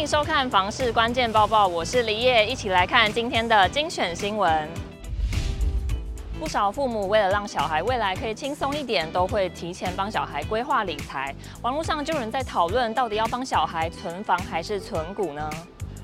迎收看房市关键报报，我是李叶，一起来看今天的精选新闻。不少父母为了让小孩未来可以轻松一点，都会提前帮小孩规划理财。网络上就有人在讨论，到底要帮小孩存房还是存股呢？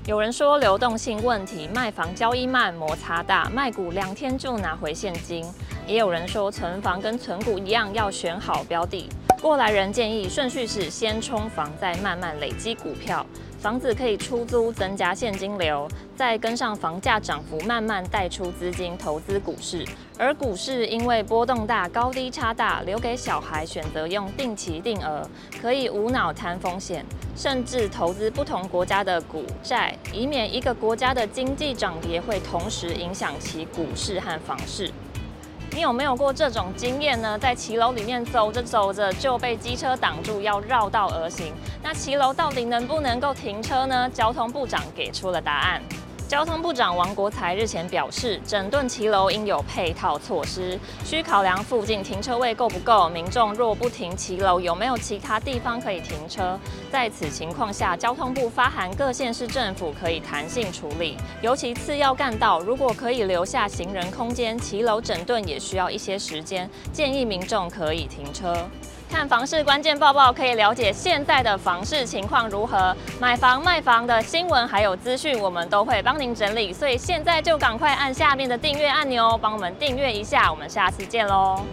有人说流动性问题，卖房交易慢，摩擦大，卖股两天就拿回现金。也有人说存房跟存股一样，要选好标的。过来人建议顺序是先冲房，再慢慢累积股票。房子可以出租，增加现金流，再跟上房价涨幅，慢慢带出资金投资股市。而股市因为波动大，高低差大，留给小孩选择用定期定额，可以无脑摊风险，甚至投资不同国家的股债，以免一个国家的经济涨跌会同时影响其股市和房市。你有没有过这种经验呢？在骑楼里面走着走着就被机车挡住，要绕道而行。那骑楼到底能不能够停车呢？交通部长给出了答案。交通部长王国材日前表示，整顿骑楼应有配套措施，需考量附近停车位够不够，民众若不停骑楼，有没有其他地方可以停车。在此情况下，交通部发函各县市政府可以弹性处理，尤其次要干道，如果可以留下行人空间，骑楼整顿也需要一些时间，建议民众可以停车。看房市关键报报，可以了解现在的房市情况如何，买房卖房的新闻还有资讯，我们都会帮您整理。所以现在就赶快按下面的订阅按钮，帮我们订阅一下。我们下次见喽。